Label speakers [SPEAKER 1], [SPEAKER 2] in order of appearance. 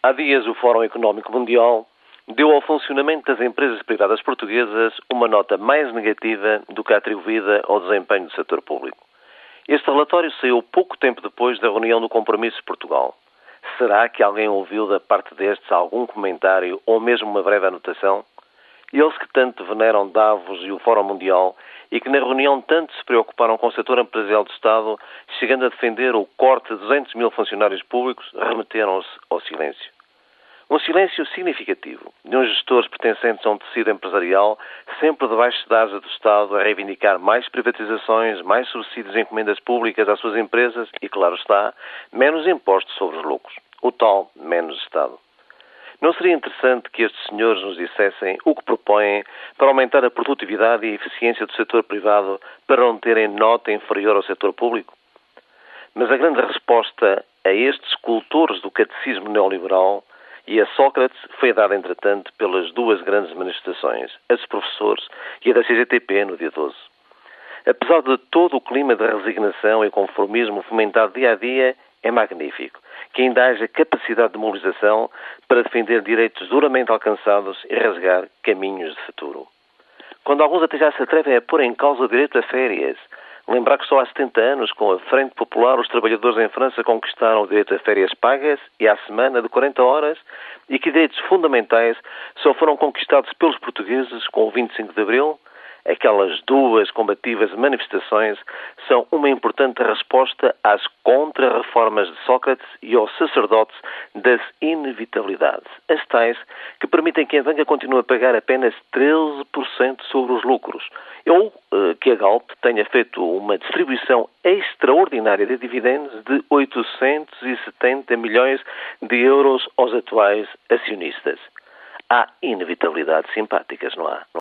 [SPEAKER 1] Há dias, o Fórum Económico Mundial deu ao funcionamento das empresas privadas portuguesas uma nota mais negativa do que atribuída ao desempenho do setor público. Este relatório saiu pouco tempo depois da reunião do Compromisso de Portugal. Será que alguém ouviu da parte destes algum comentário ou mesmo uma breve anotação? Eles que tanto veneram Davos e o Fórum Mundial e que na reunião tanto se preocuparam com o setor empresarial do Estado, chegando a defender o corte de 200 mil funcionários públicos, remeteram-se ao silêncio. Um silêncio significativo de uns gestores pertencentes a um tecido empresarial, sempre debaixo da asa do Estado, a reivindicar mais privatizações, mais subsídios em encomendas públicas às suas empresas e, claro está, menos impostos sobre os lucros. O tal menos Estado. Não seria interessante que estes senhores nos dissessem o que propõem para aumentar a produtividade e a eficiência do setor privado para não terem nota inferior ao setor público? Mas a grande resposta a estes cultores do catecismo neoliberal e a Sócrates foi dada, entretanto, pelas duas grandes manifestações, a dos professores e a da CGTP, no dia 12. Apesar de todo o clima de resignação e conformismo fomentado dia a dia, é magnífico que ainda haja capacidade de mobilização para defender direitos duramente alcançados e rasgar caminhos de futuro. Quando alguns até já se atrevem a pôr em causa o direito a férias, lembrar que só há 70 anos, com a Frente Popular, os trabalhadores em França conquistaram o direito a férias pagas e à semana de 40 horas e que direitos fundamentais só foram conquistados pelos portugueses com o 25 de Abril, aquelas duas combativas manifestações são uma importante resposta às contra-reformas de Sócrates e aos sacerdotes das inevitabilidades, as tais que permitem que a banca continue a pagar apenas 13% sobre os lucros, ou eh, que a Galp tenha feito uma distribuição extraordinária de dividendos de 870 milhões de euros aos atuais acionistas. Há inevitabilidades simpáticas, não há?